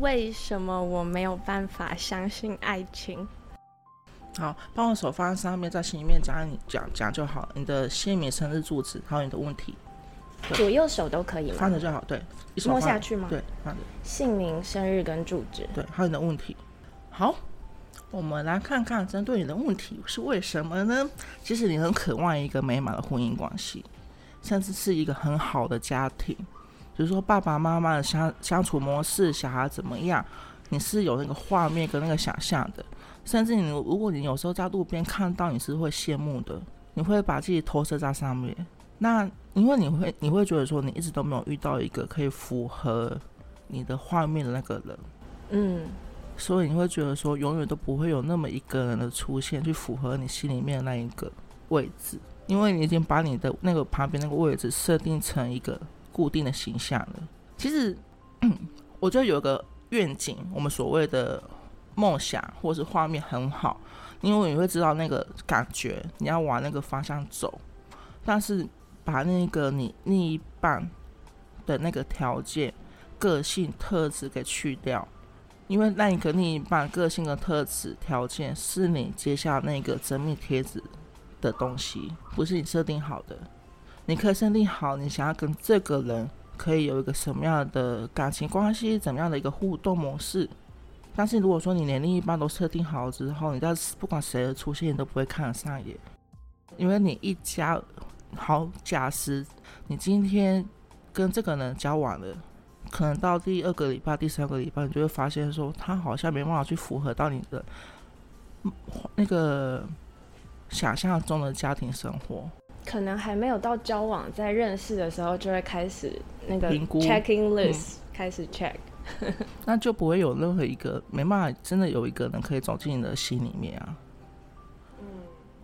为什么我没有办法相信爱情？好，帮我手放在上面，在心里面讲你讲讲就好。你的姓名、生日、住址，还有你的问题，左右手都可以吗？放着就好。对，一手摸下去吗？对，放着。姓名、生日跟住址。对，还有你的问题。好，我们来看看针对你的问题是为什么呢？其实你很渴望一个美满的婚姻关系，甚至是一个很好的家庭，比如说爸爸妈妈的相相处模式，小孩怎么样，你是有那个画面跟那个想象的。甚至你如果你有时候在路边看到，你是会羡慕的，你会把自己投射在上面。那因为你会你会觉得说，你一直都没有遇到一个可以符合你的画面的那个人。嗯，所以你会觉得说，永远都不会有那么一个人的出现，去符合你心里面的那一个位置，因为你已经把你的那个旁边那个位置设定成一个固定的形象了。其实，我觉得有个愿景，我们所谓的梦想或是画面很好，因为你会知道那个感觉，你要往那个方向走，但是把那个你另一半的那个条件、个性特质给去掉。因为那一个另一半个性的特质条件是你接下那个真命贴纸的东西，不是你设定好的。你可以设定好你想要跟这个人可以有一个什么样的感情关系，怎么样的一个互动模式。但是如果说你连另一半都设定好之后，你在不管谁的出现，你都不会看得上眼，因为你一家好假使你今天跟这个人交往了。可能到第二个礼拜、第三个礼拜，你就会发现说，他好像没办法去符合到你的那个想象中的家庭生活。可能还没有到交往，在认识的时候就会开始那个评估 checking list、开始 check。那就不会有任何一个没办法真的有一个人可以走进你的心里面啊。嗯，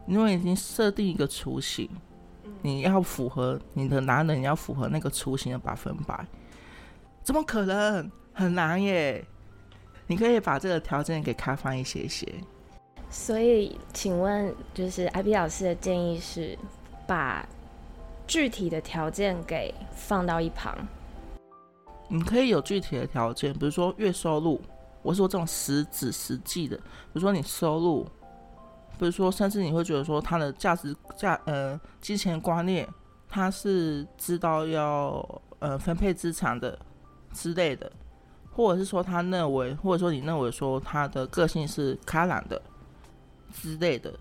因为已经设定一个雏形，你要符合你的男人，你要符合那个雏形的百分百。怎么可能？很难耶！你可以把这个条件给开放一些些。所以，请问，就是 I B 老师的建议是，把具体的条件给放到一旁。你可以有具体的条件，比如说月收入，我是说这种实质实际的，比如说你收入，比如说甚至你会觉得说他的价值价呃金钱观念，他是知道要呃分配资产的。之类的，或者是说他认为，或者说你认为说他的个性是开朗的之类的，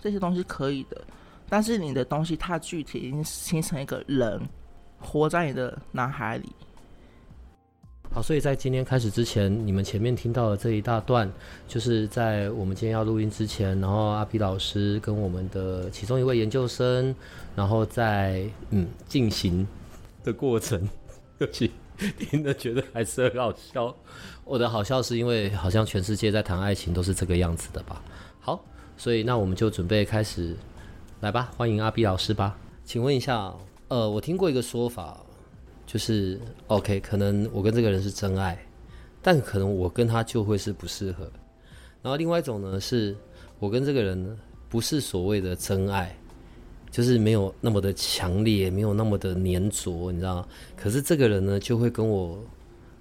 这些东西可以的。但是你的东西它具体，已经形成一个人活在你的脑海里。好，所以在今天开始之前，你们前面听到的这一大段，就是在我们今天要录音之前，然后阿皮老师跟我们的其中一位研究生，然后在嗯进行的过程，尤其。听的觉得还是很好笑。我的好笑是因为好像全世界在谈爱情都是这个样子的吧？好，所以那我们就准备开始来吧。欢迎阿 B 老师吧。请问一下，呃，我听过一个说法，就是 OK，可能我跟这个人是真爱，但可能我跟他就会是不适合。然后另外一种呢，是我跟这个人呢不是所谓的真爱。就是没有那么的强烈，没有那么的粘着，你知道可是这个人呢，就会跟我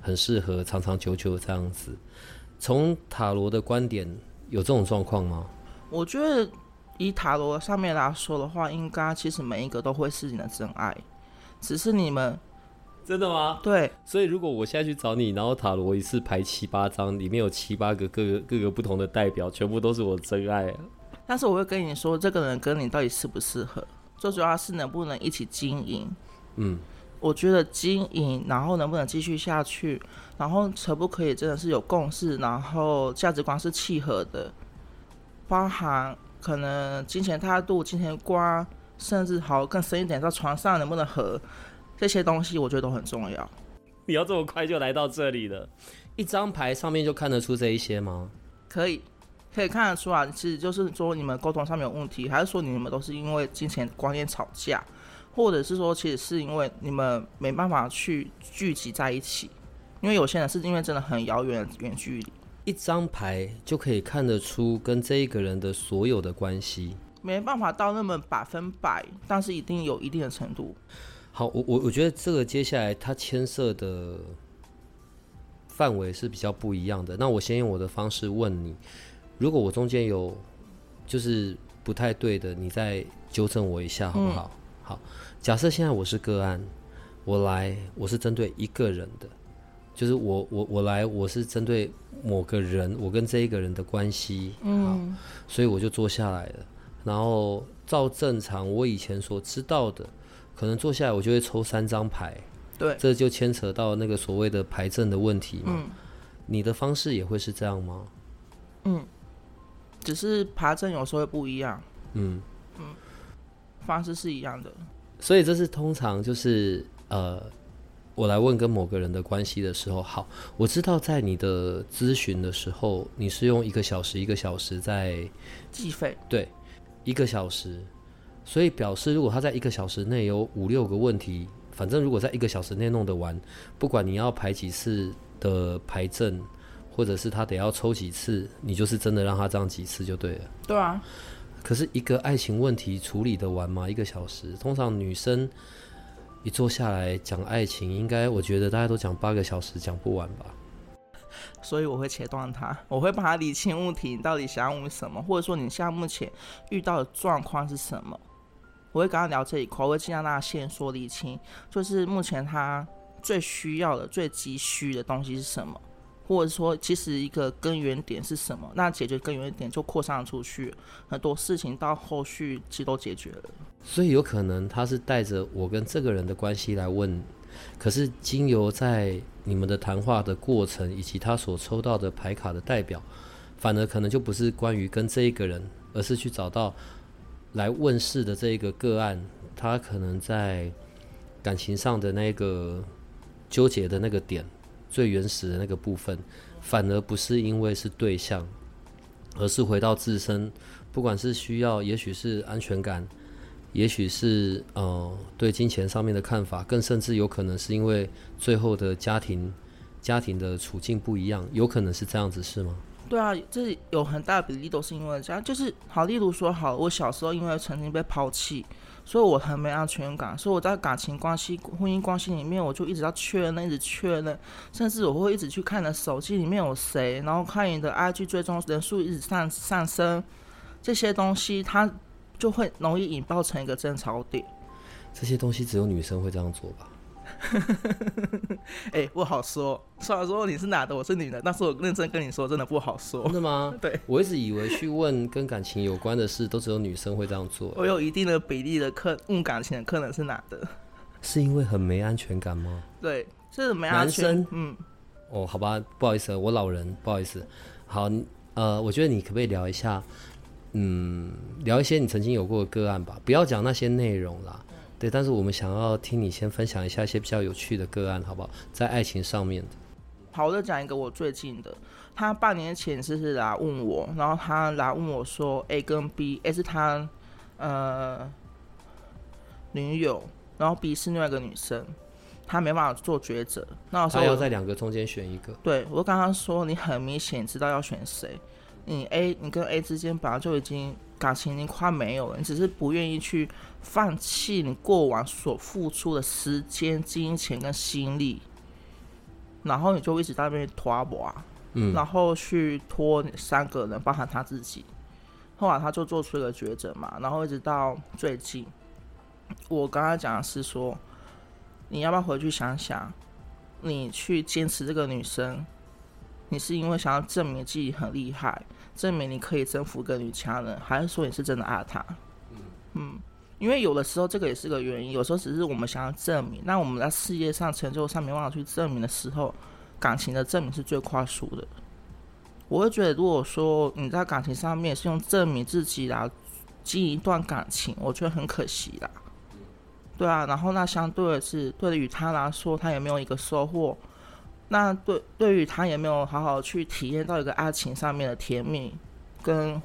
很适合，长长久久这样子。从塔罗的观点，有这种状况吗？我觉得以塔罗上面来说的话，应该其实每一个都会是你的真爱，只是你们真的吗？对。所以如果我现在去找你，然后塔罗一次排七八张，里面有七八个各个各个不同的代表，全部都是我真爱。但是我会跟你说，这个人跟你到底适不适合，最主要是能不能一起经营。嗯，我觉得经营，然后能不能继续下去，然后可不可以真的是有共识，然后价值观是契合的，包含可能金钱态度、金钱观，甚至好更深一点，在床上能不能合，这些东西我觉得都很重要。你要这么快就来到这里了？一张牌上面就看得出这一些吗？可以，可以看得出来，其实就是说你们沟通上面有问题，还是说你们都是因为金钱观念吵架，或者是说其实是因为你们没办法去聚集在一起，因为有些人是因为真的很遥远远距离。一张牌就可以看得出跟这一个人的所有的关系，没办法到那么百分百，但是一定有一定的程度。好，我我我觉得这个接下来它牵涉的范围是比较不一样的。那我先用我的方式问你，如果我中间有就是不太对的，你再纠正我一下好不好？好，假设现在我是个案，我来我是针对一个人的，就是我我我来我是针对某个人，我跟这一个人的关系，嗯，所以我就坐下来了，然后照正常我以前所知道的。可能坐下来，我就会抽三张牌，对，这就牵扯到那个所谓的牌阵的问题嘛。嗯，你的方式也会是这样吗？嗯，只是牌阵有时候会不一样。嗯嗯，方式是一样的。所以这是通常就是呃，我来问跟某个人的关系的时候，好，我知道在你的咨询的时候，你是用一个小时一个小时在计费，对，一个小时。所以表示，如果他在一个小时内有五六个问题，反正如果在一个小时内弄得完，不管你要排几次的排阵，或者是他得要抽几次，你就是真的让他这样几次就对了。对啊。可是一个爱情问题处理得完吗？一个小时，通常女生一坐下来讲爱情，应该我觉得大家都讲八个小时讲不完吧。所以我会切断他，我会帮他理清问题，你到底想要问什么，或者说你现在目前遇到的状况是什么。我会跟他聊这一块，我会尽量让他先说理清，就是目前他最需要的、最急需的东西是什么，或者说其实一个根源点是什么，那解决根源点就扩散出去，很多事情到后续其实都解决了。所以有可能他是带着我跟这个人的关系来问，可是经由在你们的谈话的过程以及他所抽到的牌卡的代表，反而可能就不是关于跟这一个人，而是去找到。来问世的这一个个案，他可能在感情上的那个纠结的那个点，最原始的那个部分，反而不是因为是对象，而是回到自身，不管是需要，也许是安全感，也许是呃对金钱上面的看法，更甚至有可能是因为最后的家庭家庭的处境不一样，有可能是这样子，是吗？对啊，这有很大比例都是因为这样，就是好，例如说，好，我小时候因为曾经被抛弃，所以我很没安全感，所以我在感情关系、婚姻关系里面，我就一直要确认，一直确认，甚至我会一直去看你的手机里面有谁，然后看你的 IG 追踪人数一直上上升，这些东西它就会容易引爆成一个争吵点。这些东西只有女生会这样做吧？哎，不好说。虽然说你是男的，我是女的，但是我认真跟你说，真的不好说。真的吗？对，我一直以为去问跟感情有关的事，都只有女生会这样做。我有一定的比例的客问感情的客人是男的，是因为很没安全感吗？对，是没安全。男生，嗯，哦，好吧，不好意思，我老人，不好意思。好，呃，我觉得你可不可以聊一下，嗯，聊一些你曾经有过的个案吧，不要讲那些内容啦。对，但是我们想要听你先分享一下一些比较有趣的个案，好不好？在爱情上面的。好，我就讲一个我最近的。他半年前就是来问我，然后他来问我说：“A 跟 B，A 是他呃女友，然后 B 是另外一个女生，他没办法做抉择。那我他要在两个中间选一个。对我刚刚说，你很明显知道要选谁。你 A，你跟 A 之间本来就已经感情已经快没有了，你只是不愿意去。放弃你过往所付出的时间、金钱跟心力，然后你就一直在那边拖磨，嗯，然后去拖三个人，包含他自己。后来他就做出一个抉择嘛，然后一直到最近，我刚刚讲的是说，你要不要回去想想，你去坚持这个女生，你是因为想要证明自己很厉害，证明你可以征服一个女强人，还是说你是真的爱她？嗯。因为有的时候这个也是个原因，有时候只是我们想要证明。那我们在事业上、成就上没办法去证明的时候，感情的证明是最快速的。我会觉得，如果说你在感情上面是用证明自己来经营一段感情，我觉得很可惜啦。对啊，然后那相对的是，对于他来说，他也没有一个收获。那对对于他也没有好好去体验到一个爱情上面的甜蜜跟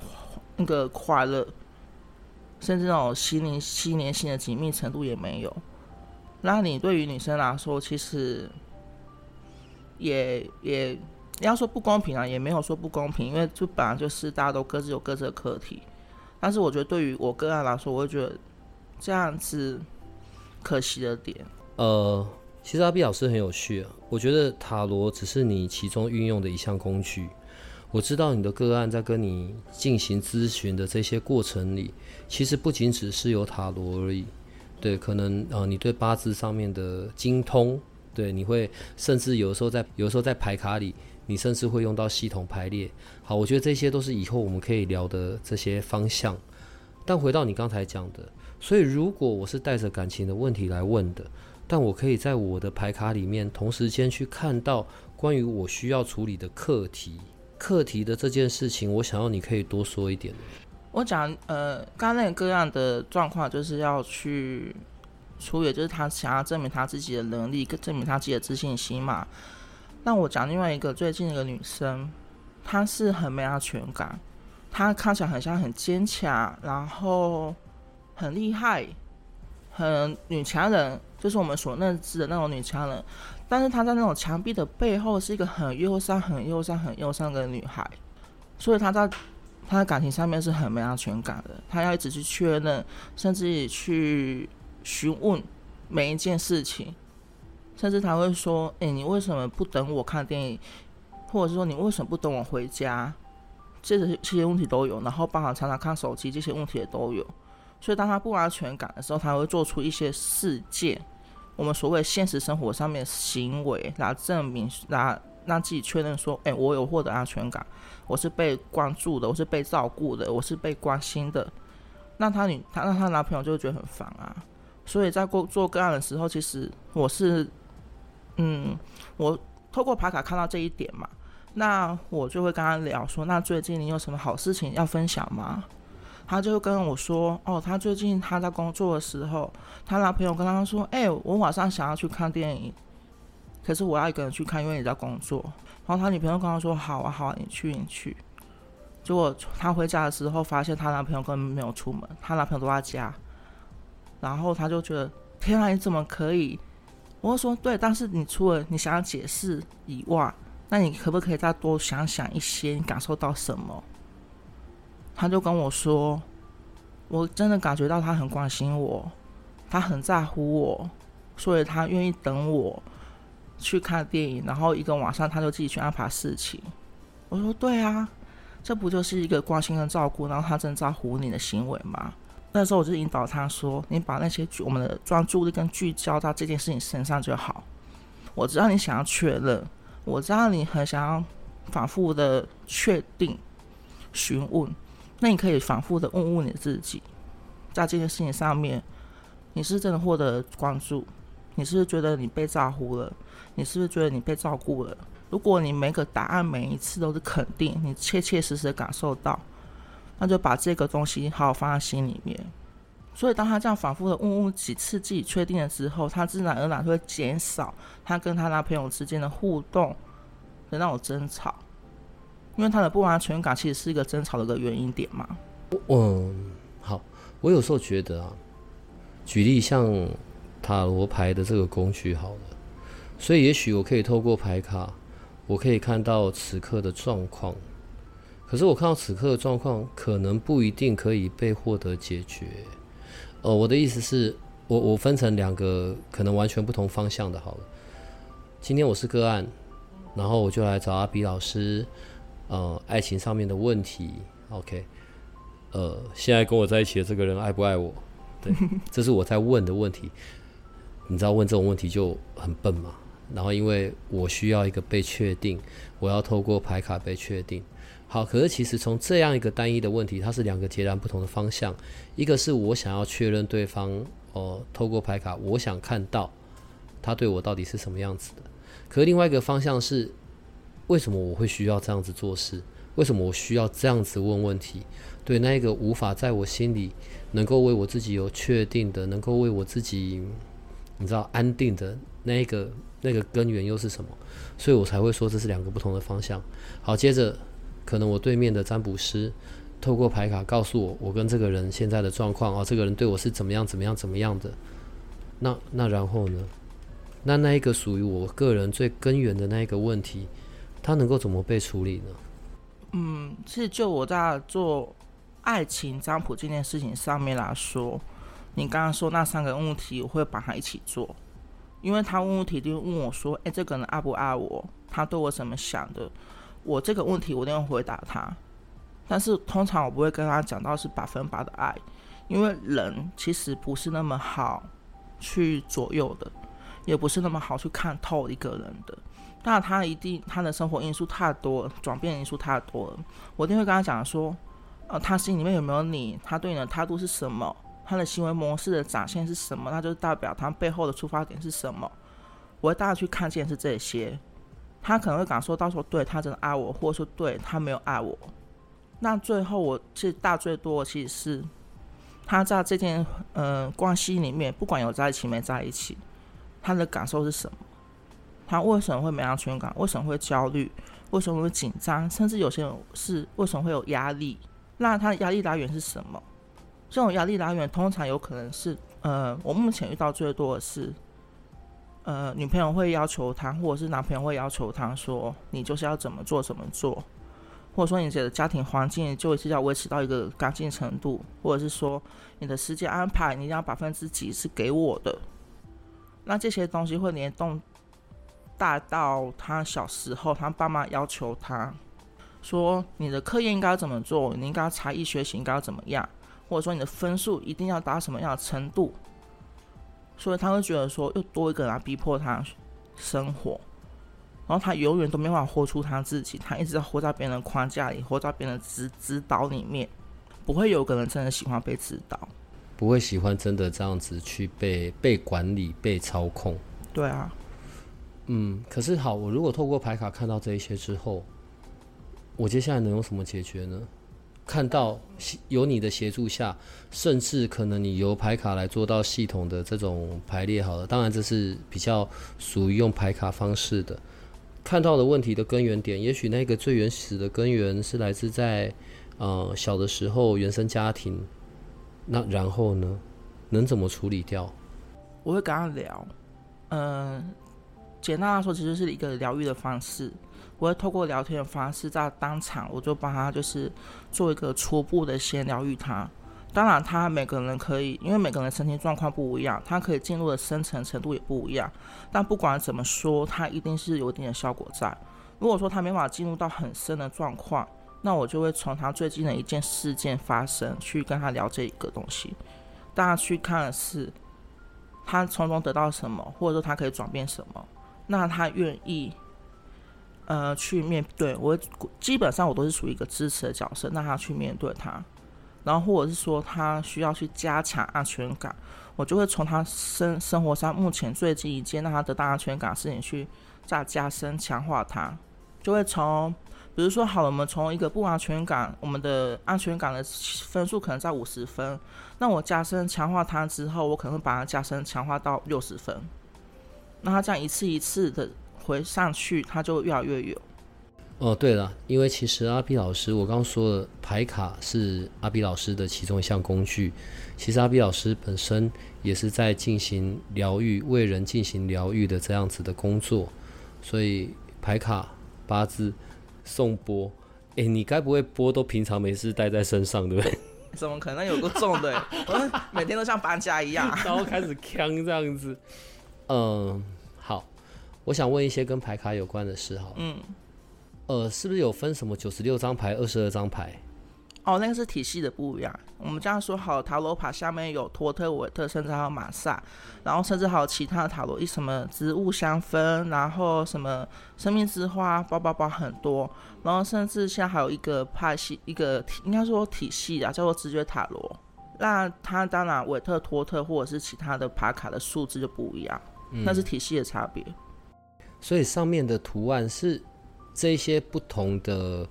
那个快乐，甚至那种心灵心连心的紧密程度也没有。那你对于女生来说，其实也也要说不公平啊，也没有说不公平，因为就本来就是大家都各自有各自的课题。但是我觉得对于我个案来说，我会觉得这样子可惜的点。呃，其实阿碧老师很有趣啊，我觉得塔罗只是你其中运用的一项工具。我知道你的个案在跟你进行咨询的这些过程里，其实不仅只是有塔罗而已。对，可能呃，你对八字上面的精通，对，你会甚至有时候在有时候在排卡里，你甚至会用到系统排列。好，我觉得这些都是以后我们可以聊的这些方向。但回到你刚才讲的，所以如果我是带着感情的问题来问的，但我可以在我的牌卡里面同时间去看到关于我需要处理的课题，课题的这件事情，我想要你可以多说一点。我讲，呃，刚刚那个各样的状况，就是要去处理，就是他想要证明他自己的能力，跟证明他自己的自信心嘛。那我讲另外一个最近一个女生，她是很没安全感，她看起来很像很坚强，然后很厉害，很女强人，就是我们所认知的那种女强人。但是她在那种墙壁的背后，是一个很忧伤、很忧伤、很忧伤的女孩，所以她在。她的感情上面是很没安全感的，她要一直去确认，甚至去询问每一件事情，甚至她会说：“哎，你为什么不等我看电影？或者是说你为什么不等我回家？”这些这些问题都有，然后包含常常看手机这些问题也都有。所以当他不安全感的时候，他会做出一些事件，我们所谓现实生活上面行为来证明，来让自己确认说：“哎，我有获得安全感。”我是被关注的，我是被照顾的，我是被关心的。那她女，她那她男朋友就会觉得很烦啊。所以在过做个案的时候，其实我是，嗯，我透过牌卡看到这一点嘛，那我就会跟他聊说，那最近你有什么好事情要分享吗？他就跟我说，哦，他最近他在工作的时候，他男朋友跟他说，哎，我晚上想要去看电影，可是我要一个人去看，因为你在工作。然后他女朋友跟他说：“好啊，好啊，你去，你去。”结果他回家的时候，发现他男朋友根本没有出门，他男朋友都在家。然后他就觉得：“天啊，你怎么可以？”我说：“对，但是你除了你想要解释以外，那你可不可以再多想想一些？你感受到什么？”他就跟我说：“我真的感觉到他很关心我，他很在乎我，所以他愿意等我。”去看电影，然后一个晚上他就自己去安排事情。我说：“对啊，这不就是一个关心跟照顾，然后他真在乎你的行为吗？”那时候我就引导他说：“你把那些我们的专注力跟聚焦到这件事情身上就好。我知道你想要确认，我知道你很想要反复的确定、询问。那你可以反复的问问你自己，在这件事情上面，你是真的获得关注？你是不是觉得你被在乎了？”你是不是觉得你被照顾了？如果你每个答案每一次都是肯定，你切切实实的感受到，那就把这个东西好好放在心里面。所以当他这样反复的问问几次自己确定了之后，他自然而然会减少他跟他男朋友之间的互动的那种争吵，因为他的不安全感其实是一个争吵的一个原因点嘛。嗯，好，我有时候觉得啊，举例像塔罗牌的这个工具好了。所以，也许我可以透过牌卡，我可以看到此刻的状况。可是，我看到此刻的状况，可能不一定可以被获得解决。呃，我的意思是，我我分成两个可能完全不同方向的。好了，今天我是个案，然后我就来找阿比老师，呃，爱情上面的问题。OK，呃，现在跟我在一起的这个人爱不爱我？对，这是我在问的问题。你知道问这种问题就很笨嘛？然后，因为我需要一个被确定，我要透过牌卡被确定。好，可是其实从这样一个单一的问题，它是两个截然不同的方向。一个是我想要确认对方，哦，透过牌卡，我想看到他对我到底是什么样子的。可是另外一个方向是，为什么我会需要这样子做事？为什么我需要这样子问问题？对，那一个无法在我心里能够为我自己有确定的，能够为我自己你知道安定的那一个那个根源又是什么？所以我才会说这是两个不同的方向。好，接着可能我对面的占卜师透过牌卡告诉我，我跟这个人现在的状况啊，这个人对我是怎么样怎么样怎么样的。那那然后呢？那那一个属于我个人最根源的那一个问题，它能够怎么被处理呢？嗯，其实就我在做爱情占卜这件事情上面来说，你刚刚说那三个问题，我会把它一起做，因为他问问题就问我说：“哎，这个人爱不爱我？他对我怎么想的？”我这个问题我一定会回答他，但是通常我不会跟他讲到是百分百的爱，因为人其实不是那么好去左右的，也不是那么好去看透一个人的。那他一定他的生活因素太多，转变因素太多了。我一定会跟他讲说，呃，他心里面有没有你？他对你的态度是什么？他的行为模式的展现是什么？那就代表他背后的出发点是什么？我会带他去看见是这些。他可能会感受到说，对他真的爱我，或者说对他没有爱我。那最后我其实大最多其实是他在这件嗯关系里面，不管有在一起没在一起，他的感受是什么？他为什么会没安全感？为什么会焦虑？为什么会紧张？甚至有些人是为什么会有压力？那他的压力来源是什么？这种压力来源通常有可能是，呃，我目前遇到最多的是，呃，女朋友会要求他，或者是男朋友会要求他说，你就是要怎么做怎么做，或者说你的家庭环境就是要维持到一个干净程度，或者是说你的时间安排你要百分之几是给我的，那这些东西会联动。大到他小时候，他爸妈要求他说：“你的课业应该怎么做？你应该才艺学习应该要怎么样？或者说你的分数一定要达什么样的程度？”所以他会觉得说，又多一个人来逼迫他生活，然后他永远都没法活出他自己，他一直在活在别人的框架里，活在别人的指指导里面，不会有个人真的喜欢被指导，不会喜欢真的这样子去被被管理、被操控。对啊。嗯，可是好，我如果透过牌卡看到这一些之后，我接下来能用什么解决呢？看到有你的协助下，甚至可能你由牌卡来做到系统的这种排列，好了，当然这是比较属于用牌卡方式的。看到的问题的根源点，也许那个最原始的根源是来自在呃小的时候原生家庭，那然后呢，能怎么处理掉？我会跟他聊，嗯。简单来说，其实是一个疗愈的方式。我会透过聊天的方式，在当场我就帮他就是做一个初步的先疗愈他。当然，他每个人可以，因为每个人身体状况不一样，他可以进入的深层程度也不一样。但不管怎么说，他一定是有一定的效果在。如果说他没法进入到很深的状况，那我就会从他最近的一件事件发生去跟他聊这一个东西。大家去看的是他从中得到什么，或者说他可以转变什么。那他愿意，呃，去面对我，基本上我都是属于一个支持的角色。那他去面对他，然后或者是说他需要去加强安全感，我就会从他生生活上目前最近一件让他得到安全感事情去再加深强化他，就会从，比如说好了，我们从一个不安全感，我们的安全感的分数可能在五十分，那我加深强化他之后，我可能会把它加深强化到六十分。那他这样一次一次的回上去，他就越来越有。哦，对了，因为其实阿 B 老师，我刚刚说了，排卡是阿 B 老师的其中一项工具。其实阿 B 老师本身也是在进行疗愈、为人进行疗愈的这样子的工作。所以排卡、八字、送波，哎，你该不会波都平常没事带在身上，对不对？怎么可能有个重的？我每天都像搬家一样，然后开始扛这样子。嗯，好，我想问一些跟牌卡有关的事哈。嗯，呃，是不是有分什么九十六张牌、二十二张牌？哦，那个是体系的不一样。我们这样说好，塔罗牌下面有托特、韦特，甚至还有马萨，然后甚至还有其他的塔罗，一什么植物香氛，然后什么生命之花，包包包很多，然后甚至现在还有一个派系，一个应该说体系啊，叫做直觉塔罗。那它当然，韦特、托特或者是其他的牌卡的数字就不一样。那是体系的差别，所以上面的图案是这些不同的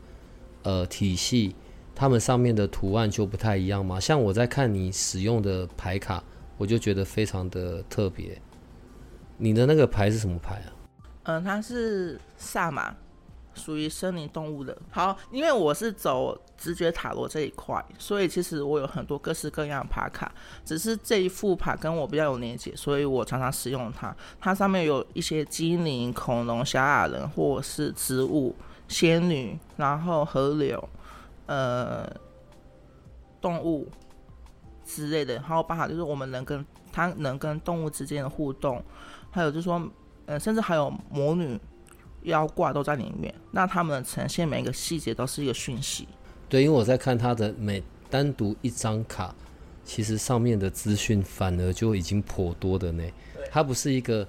呃体系，它们上面的图案就不太一样吗？像我在看你使用的牌卡，我就觉得非常的特别。你的那个牌是什么牌啊？嗯，它是萨满，属于森林动物的。好，因为我是走直觉塔罗这一块，所以其实我有很多各式各样的牌卡。只是这一副牌跟我比较有连接，所以我常常使用它。它上面有一些精灵、恐龙、小矮人，或是植物、仙女，然后河流，呃，动物之类的。还有包含就是我们能跟它能跟动物之间的互动。还有就是说，呃，甚至还有魔女、妖怪都在里面。那他们呈现每一个细节都是一个讯息。对，因为我在看他的每单独一张卡，其实上面的资讯反而就已经颇多的呢。它不是一个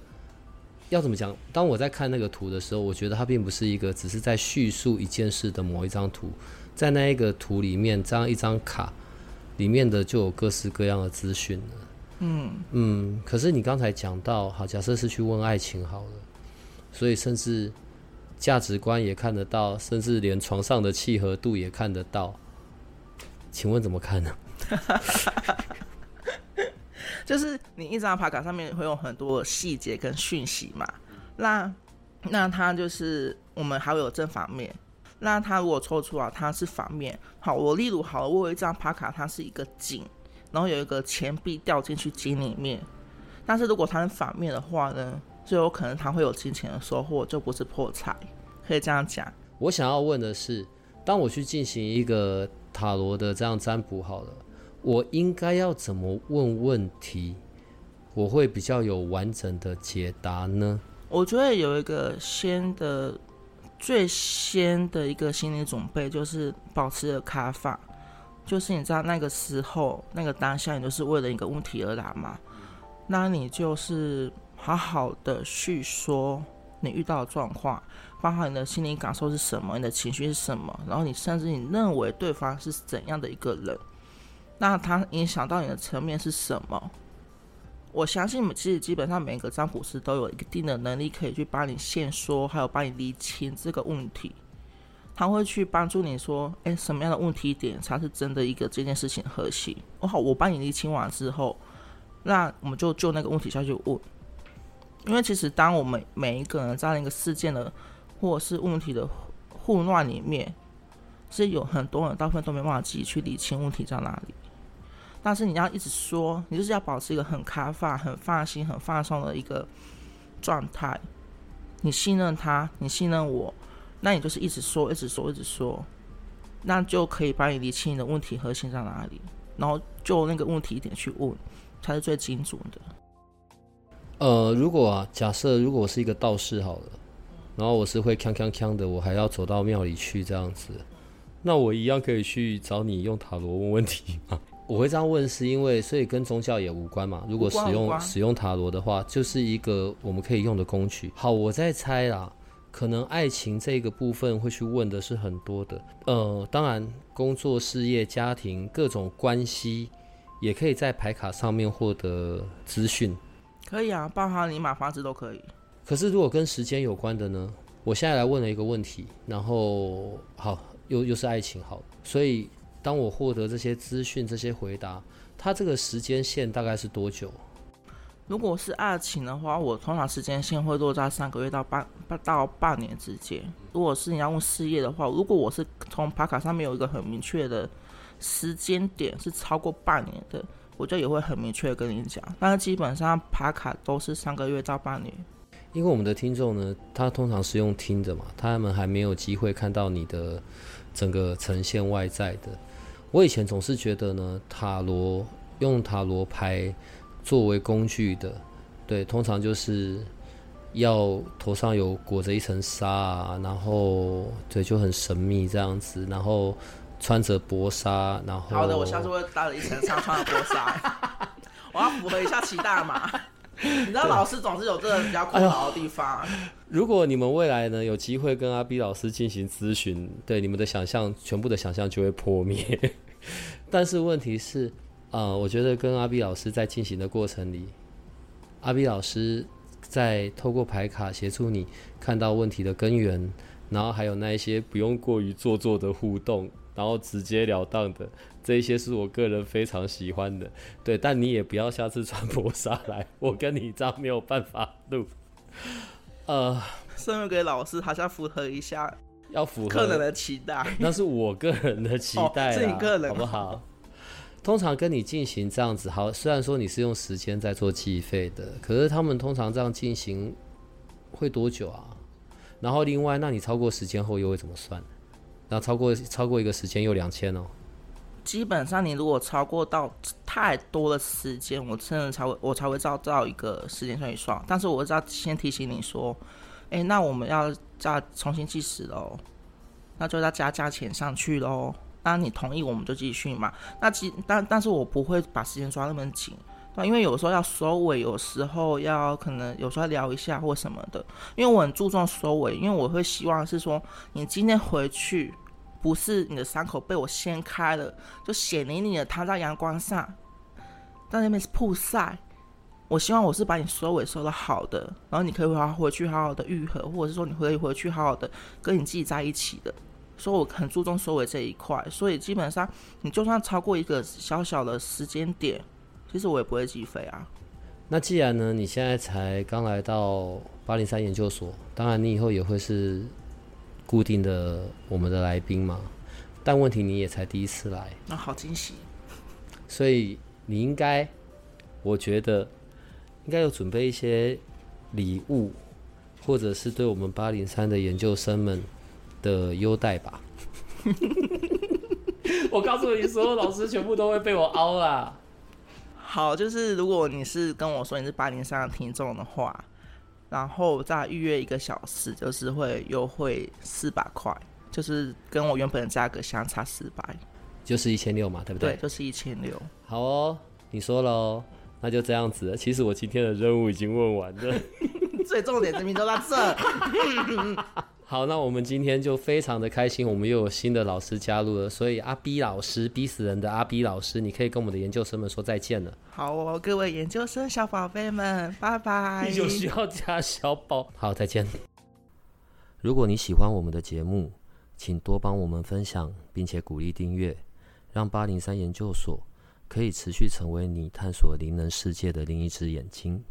要怎么讲？当我在看那个图的时候，我觉得它并不是一个只是在叙述一件事的某一张图，在那一个图里面，这样一张卡里面的就有各式各样的资讯了。嗯嗯，可是你刚才讲到，好，假设是去问爱情好了，所以甚至价值观也看得到，甚至连床上的契合度也看得到，请问怎么看呢？就是你一张牌卡上面会有很多细节跟讯息嘛，那那它就是我们还会有正反面，那它如果抽出来它是反面，好，我例如好了，我有一张牌卡，它是一个井。然后有一个钱币掉进去井里面，但是如果它是反面的话呢，就有可能他会有金钱的收获，就不是破财，可以这样讲。我想要问的是，当我去进行一个塔罗的这样占卜好了，我应该要怎么问问题，我会比较有完整的解答呢？我觉得有一个先的最先的一个心理准备，就是保持着卡法。就是你知道那个时候那个当下，你就是为了一个问题而来嘛？那你就是好好的叙说你遇到的状况，包含你的心理感受是什么，你的情绪是什么，然后你甚至你认为对方是怎样的一个人，那他影响到你的层面是什么？我相信，其实基本上每个占卜师都有一定的能力，可以去帮你线说，还有帮你理清这个问题。他会去帮助你说，哎，什么样的问题点才是真的一个这件事情核心？我好，我帮你理清完之后，那我们就就那个问题下去问。因为其实当我们每一个人在那个事件的或者是问题的混乱里面，是有很多人大部分都没办法自己去理清问题在哪里。但是你要一直说，你就是要保持一个很开放、很放心、很放松的一个状态。你信任他，你信任我。那你就是一直说，一直说，一直说，那就可以帮你理清你的问题核心在哪里，然后就那个问题点去问，才是最精准的。呃，如果啊，假设如果我是一个道士好了，然后我是会锵锵锵的，我还要走到庙里去这样子，那我一样可以去找你用塔罗问问题吗？我会这样问是因为，所以跟宗教也无关嘛。如果 使用使用塔罗的话，就是一个我们可以用的工具。好，我在猜啦。可能爱情这个部分会去问的是很多的，呃，当然工作、事业、家庭各种关系，也可以在牌卡上面获得资讯。可以啊，包含你买房子都可以。可是如果跟时间有关的呢？我现在来问了一个问题，然后好，又又是爱情好，所以当我获得这些资讯、这些回答，它这个时间线大概是多久？如果是爱情的话，我通常时间线会落在三个月到半到半年之间。如果是你要问事业的话，如果我是从牌卡上面有一个很明确的时间点是超过半年的，我就也会很明确跟你讲。但是基本上爬卡都是三个月到半年。因为我们的听众呢，他通常是用听的嘛，他们还没有机会看到你的整个呈现外在的。我以前总是觉得呢，塔罗用塔罗牌。作为工具的，对，通常就是要头上有裹着一层纱啊，然后对，就很神秘这样子，然后穿着薄纱，然后好的，我下次会搭了一层纱，穿着薄纱，我要符合一下期待嘛。你知道老师总是有这个比较困扰的地方。如果你们未来呢有机会跟阿 B 老师进行咨询，对你们的想象，全部的想象就会破灭。但是问题是。啊，我觉得跟阿 B 老师在进行的过程里，阿 B 老师在透过牌卡协助你看到问题的根源，然后还有那一些不用过于做作的互动，然后直截了当的，这一些是我个人非常喜欢的。对，但你也不要下次穿薄纱来，我跟你这样没有办法录。呃，身为一个老师，好像符合一下要符合客人的期待。那是我个人的期待啦，哦是你个人好不好？通常跟你进行这样子，好，虽然说你是用时间在做计费的，可是他们通常这样进行会多久啊？然后另外，那你超过时间后又会怎么算？然后超过超过一个时间又两千哦。基本上，你如果超过到太多的时间，我真的才会我才会照照一个时间算一算。但是我要先提醒你说，哎、那我们要再重新计时喽，那就要加价钱上去喽。那你同意我们就继续嘛。那其但但是我不会把时间抓那么紧，对，因为有时候要收尾，有时候要可能有时候要聊一下或什么的。因为我很注重收尾，因为我会希望是说你今天回去。不是你的伤口被我掀开了，就血淋淋的摊在阳光上，在那边是曝晒。我希望我是把你收尾收的好的，然后你可以好好回去好好的愈合，或者是说你可以回去好好的跟你自己在一起的。所以我很注重收尾这一块，所以基本上你就算超过一个小小的时间点，其实我也不会计费啊。那既然呢，你现在才刚来到八零三研究所，当然你以后也会是固定的我们的来宾嘛。但问题你也才第一次来，那、好惊喜，所以你应该，我觉得应该有准备一些礼物，或者是对我们八零三的研究生们的优待吧。我告诉你，所有老师全部都会被我凹啦。好，就是如果你是跟我说你是八零三的听众的话，然后再预约一个小时，就是会优惠四百块，就是跟我原本的价格相差四百，就是一千六嘛，对不对？对，就是一千六。好哦，你说了哦，那就这样子。其实我今天的任务已经问完了。最重点的名都在这。好，那我们今天就非常的开心，我们又有新的老师加入了，所以阿 B 老师逼死人的阿 B 老师，你可以跟我们的研究生们说再见了。好哦，各位研究生小宝贝们，拜拜。有需要加小宝。好，再见。如果你喜欢我们的节目，请多帮我们分享，并且鼓励订阅，让八零三研究所可以持续成为你探索灵能世界的另一只眼睛。